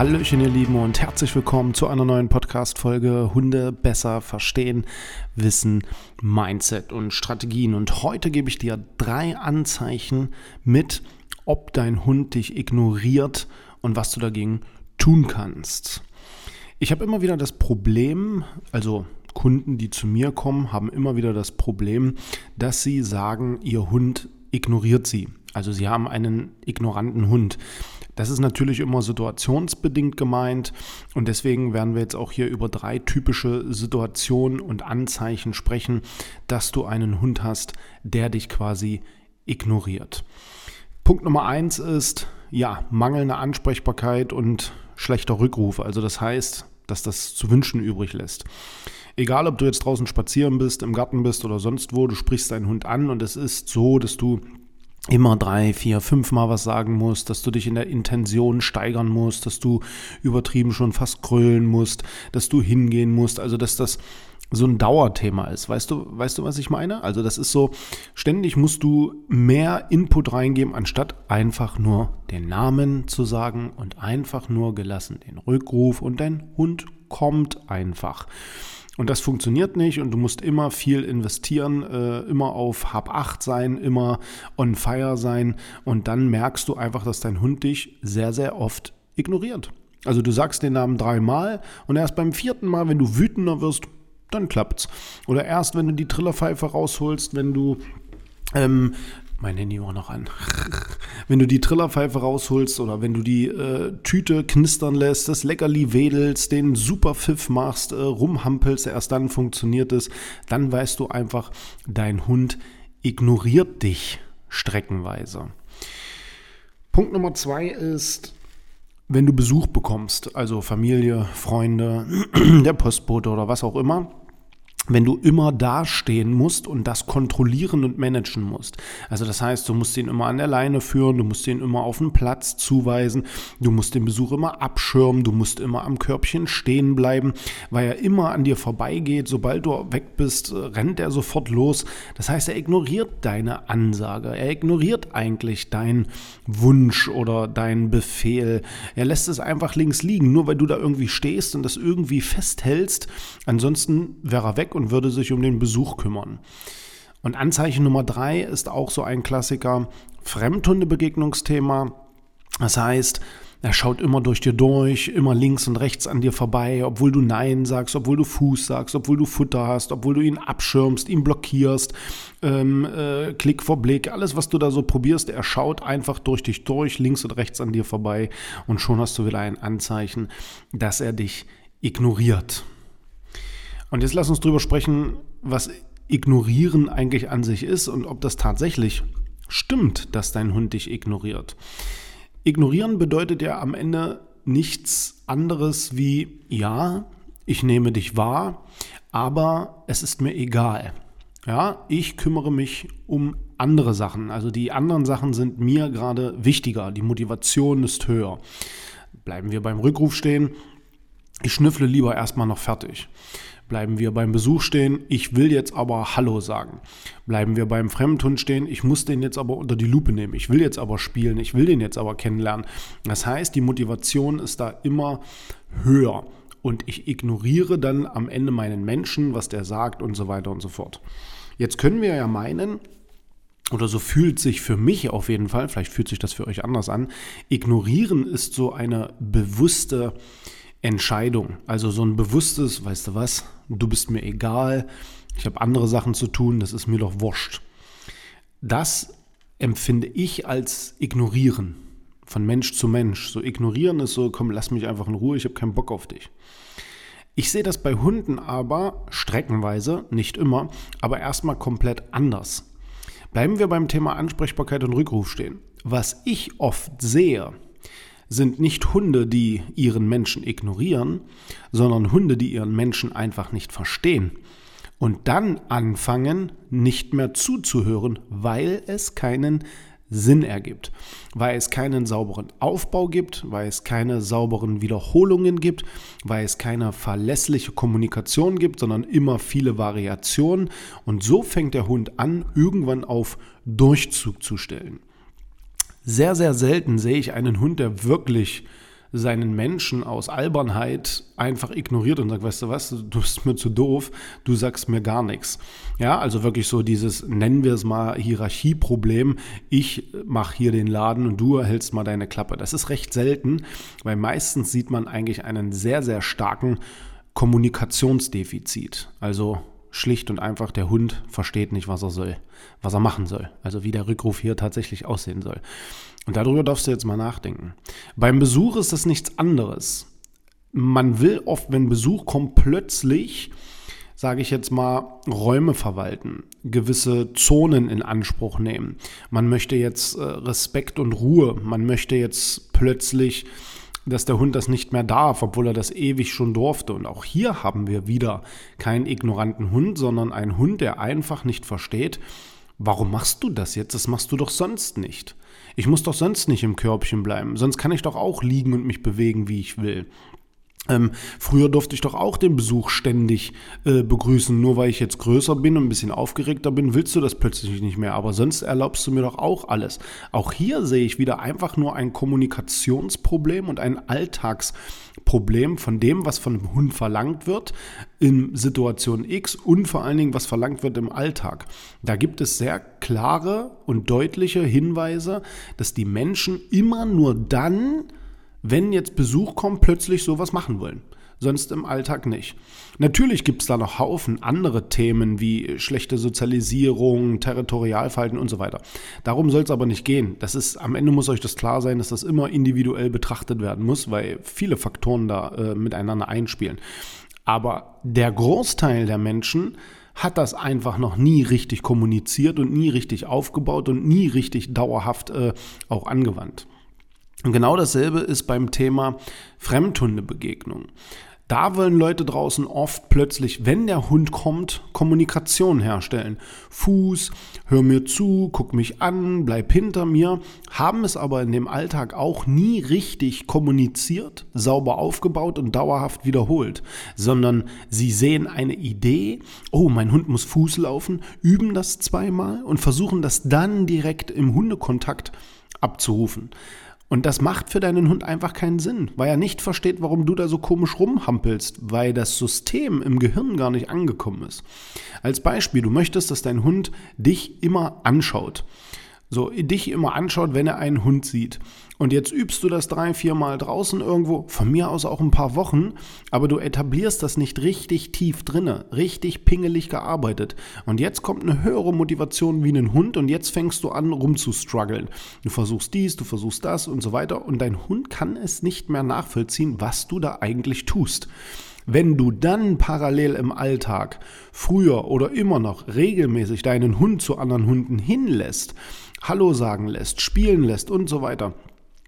Hallöchen, ihr Lieben, und herzlich willkommen zu einer neuen Podcast-Folge Hunde besser verstehen, Wissen, Mindset und Strategien. Und heute gebe ich dir drei Anzeichen mit, ob dein Hund dich ignoriert und was du dagegen tun kannst. Ich habe immer wieder das Problem, also Kunden, die zu mir kommen, haben immer wieder das Problem, dass sie sagen, ihr Hund ignoriert sie. Also sie haben einen ignoranten Hund. Das ist natürlich immer situationsbedingt gemeint und deswegen werden wir jetzt auch hier über drei typische Situationen und Anzeichen sprechen, dass du einen Hund hast, der dich quasi ignoriert. Punkt Nummer eins ist, ja, mangelnde Ansprechbarkeit und schlechter Rückruf. Also das heißt, dass das zu wünschen übrig lässt. Egal, ob du jetzt draußen spazieren bist, im Garten bist oder sonst wo, du sprichst deinen Hund an und es ist so, dass du immer drei, vier, fünf Mal was sagen musst, dass du dich in der Intention steigern musst, dass du übertrieben schon fast krölen musst, dass du hingehen musst, also dass das so ein Dauerthema ist. Weißt du, weißt du, was ich meine? Also das ist so, ständig musst du mehr Input reingeben, anstatt einfach nur den Namen zu sagen und einfach nur gelassen den Rückruf und dein Hund kommt einfach. Und das funktioniert nicht und du musst immer viel investieren, äh, immer auf Hab 8 sein, immer on fire sein und dann merkst du einfach, dass dein Hund dich sehr, sehr oft ignoriert. Also du sagst den Namen dreimal und erst beim vierten Mal, wenn du wütender wirst, dann klappt's. Oder erst, wenn du die Trillerpfeife rausholst, wenn du ähm, mein Handy war noch an. wenn du die Trillerpfeife rausholst oder wenn du die äh, Tüte knistern lässt, das Leckerli wedelst, den Superpfiff machst, äh, rumhampelst, erst dann funktioniert es, dann weißt du einfach, dein Hund ignoriert dich streckenweise. Punkt Nummer zwei ist, wenn du Besuch bekommst, also Familie, Freunde, der Postbote oder was auch immer, wenn du immer dastehen musst und das kontrollieren und managen musst. Also das heißt, du musst ihn immer an der Leine führen, du musst ihn immer auf den Platz zuweisen, du musst den Besuch immer abschirmen, du musst immer am Körbchen stehen bleiben, weil er immer an dir vorbeigeht. Sobald du weg bist, rennt er sofort los. Das heißt, er ignoriert deine Ansage, er ignoriert eigentlich deinen Wunsch oder deinen Befehl. Er lässt es einfach links liegen, nur weil du da irgendwie stehst und das irgendwie festhältst. Ansonsten wäre er weg weg und würde sich um den Besuch kümmern. Und Anzeichen Nummer drei ist auch so ein Klassiker, Fremdhundebegegnungsthema. Das heißt, er schaut immer durch dir durch, immer links und rechts an dir vorbei, obwohl du Nein sagst, obwohl du Fuß sagst, obwohl du Futter hast, obwohl du ihn abschirmst, ihn blockierst, ähm, äh, Klick vor Blick, alles, was du da so probierst, er schaut einfach durch dich durch, links und rechts an dir vorbei und schon hast du wieder ein Anzeichen, dass er dich ignoriert. Und jetzt lass uns drüber sprechen, was Ignorieren eigentlich an sich ist und ob das tatsächlich stimmt, dass dein Hund dich ignoriert. Ignorieren bedeutet ja am Ende nichts anderes wie, ja, ich nehme dich wahr, aber es ist mir egal. Ja, ich kümmere mich um andere Sachen. Also die anderen Sachen sind mir gerade wichtiger. Die Motivation ist höher. Bleiben wir beim Rückruf stehen. Ich schnüffle lieber erstmal noch fertig. Bleiben wir beim Besuch stehen, ich will jetzt aber Hallo sagen. Bleiben wir beim Fremdhund stehen, ich muss den jetzt aber unter die Lupe nehmen. Ich will jetzt aber spielen, ich will den jetzt aber kennenlernen. Das heißt, die Motivation ist da immer höher. Und ich ignoriere dann am Ende meinen Menschen, was der sagt und so weiter und so fort. Jetzt können wir ja meinen, oder so fühlt sich für mich auf jeden Fall, vielleicht fühlt sich das für euch anders an, ignorieren ist so eine bewusste Entscheidung. Also so ein bewusstes, weißt du was, du bist mir egal, ich habe andere Sachen zu tun, das ist mir doch wurscht. Das empfinde ich als ignorieren von Mensch zu Mensch. So ignorieren ist so, komm, lass mich einfach in Ruhe, ich habe keinen Bock auf dich. Ich sehe das bei Hunden aber streckenweise, nicht immer, aber erstmal komplett anders. Bleiben wir beim Thema Ansprechbarkeit und Rückruf stehen. Was ich oft sehe, sind nicht Hunde, die ihren Menschen ignorieren, sondern Hunde, die ihren Menschen einfach nicht verstehen und dann anfangen, nicht mehr zuzuhören, weil es keinen Sinn ergibt, weil es keinen sauberen Aufbau gibt, weil es keine sauberen Wiederholungen gibt, weil es keine verlässliche Kommunikation gibt, sondern immer viele Variationen. Und so fängt der Hund an, irgendwann auf Durchzug zu stellen. Sehr, sehr selten sehe ich einen Hund, der wirklich seinen Menschen aus Albernheit einfach ignoriert und sagt, weißt du was, du bist mir zu doof, du sagst mir gar nichts. Ja, also wirklich so dieses, nennen wir es mal Hierarchieproblem, ich mache hier den Laden und du hältst mal deine Klappe. Das ist recht selten, weil meistens sieht man eigentlich einen sehr, sehr starken Kommunikationsdefizit. Also schlicht und einfach, der Hund versteht nicht, was er soll, was er machen soll. Also wie der Rückruf hier tatsächlich aussehen soll. Und darüber darfst du jetzt mal nachdenken. Beim Besuch ist das nichts anderes. Man will oft, wenn Besuch kommt, plötzlich, sage ich jetzt mal, Räume verwalten, gewisse Zonen in Anspruch nehmen. Man möchte jetzt äh, Respekt und Ruhe. Man möchte jetzt plötzlich dass der Hund das nicht mehr darf, obwohl er das ewig schon durfte. Und auch hier haben wir wieder keinen ignoranten Hund, sondern einen Hund, der einfach nicht versteht, warum machst du das jetzt? Das machst du doch sonst nicht. Ich muss doch sonst nicht im Körbchen bleiben, sonst kann ich doch auch liegen und mich bewegen, wie ich will. Ähm, früher durfte ich doch auch den Besuch ständig äh, begrüßen. Nur weil ich jetzt größer bin und ein bisschen aufgeregter bin, willst du das plötzlich nicht mehr. Aber sonst erlaubst du mir doch auch alles. Auch hier sehe ich wieder einfach nur ein Kommunikationsproblem und ein Alltagsproblem von dem, was von dem Hund verlangt wird in Situation X und vor allen Dingen, was verlangt wird im Alltag. Da gibt es sehr klare und deutliche Hinweise, dass die Menschen immer nur dann wenn jetzt Besuch kommt, plötzlich sowas machen wollen. Sonst im Alltag nicht. Natürlich gibt es da noch Haufen andere Themen wie schlechte Sozialisierung, Territorialverhalten und so weiter. Darum soll es aber nicht gehen. Das ist, am Ende muss euch das klar sein, dass das immer individuell betrachtet werden muss, weil viele Faktoren da äh, miteinander einspielen. Aber der Großteil der Menschen hat das einfach noch nie richtig kommuniziert und nie richtig aufgebaut und nie richtig dauerhaft äh, auch angewandt. Und genau dasselbe ist beim Thema Fremdhundebegegnung. Da wollen Leute draußen oft plötzlich, wenn der Hund kommt, Kommunikation herstellen. Fuß, hör mir zu, guck mich an, bleib hinter mir, haben es aber in dem Alltag auch nie richtig kommuniziert, sauber aufgebaut und dauerhaft wiederholt, sondern sie sehen eine Idee, oh, mein Hund muss Fuß laufen, üben das zweimal und versuchen das dann direkt im Hundekontakt abzurufen. Und das macht für deinen Hund einfach keinen Sinn, weil er nicht versteht, warum du da so komisch rumhampelst, weil das System im Gehirn gar nicht angekommen ist. Als Beispiel, du möchtest, dass dein Hund dich immer anschaut so dich immer anschaut, wenn er einen Hund sieht. Und jetzt übst du das drei, vier Mal draußen irgendwo, von mir aus auch ein paar Wochen, aber du etablierst das nicht richtig tief drinne, richtig pingelig gearbeitet. Und jetzt kommt eine höhere Motivation wie ein Hund und jetzt fängst du an rumzustruggeln. Du versuchst dies, du versuchst das und so weiter und dein Hund kann es nicht mehr nachvollziehen, was du da eigentlich tust. Wenn du dann parallel im Alltag früher oder immer noch regelmäßig deinen Hund zu anderen Hunden hinlässt, Hallo sagen lässt, spielen lässt und so weiter,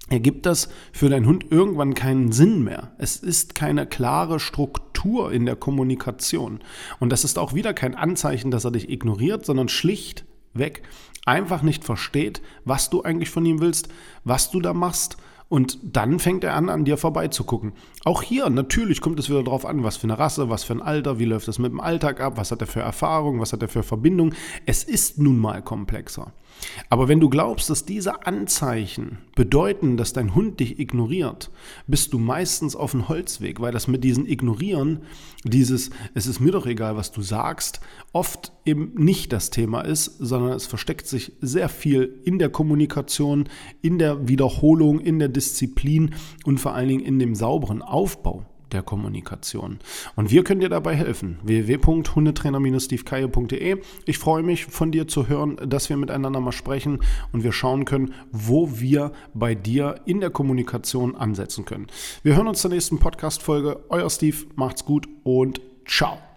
ergibt das für deinen Hund irgendwann keinen Sinn mehr. Es ist keine klare Struktur in der Kommunikation. Und das ist auch wieder kein Anzeichen, dass er dich ignoriert, sondern schlichtweg einfach nicht versteht, was du eigentlich von ihm willst, was du da machst und dann fängt er an, an dir vorbeizugucken. Auch hier, natürlich kommt es wieder darauf an, was für eine Rasse, was für ein Alter, wie läuft es mit dem Alltag ab, was hat er für Erfahrung, was hat er für Verbindung. Es ist nun mal komplexer. Aber wenn du glaubst, dass diese Anzeichen bedeuten, dass dein Hund dich ignoriert, bist du meistens auf dem Holzweg, weil das mit diesen Ignorieren, dieses Es ist mir doch egal, was du sagst, oft eben nicht das Thema ist, sondern es versteckt sich sehr viel in der Kommunikation, in der Wiederholung, in der Disziplin und vor allen Dingen in dem sauberen Aufbau der Kommunikation. Und wir können dir dabei helfen. www.hundetrainer-stevekaye.de. Ich freue mich, von dir zu hören, dass wir miteinander mal sprechen und wir schauen können, wo wir bei dir in der Kommunikation ansetzen können. Wir hören uns zur nächsten Podcast-Folge. Euer Steve, macht's gut und ciao.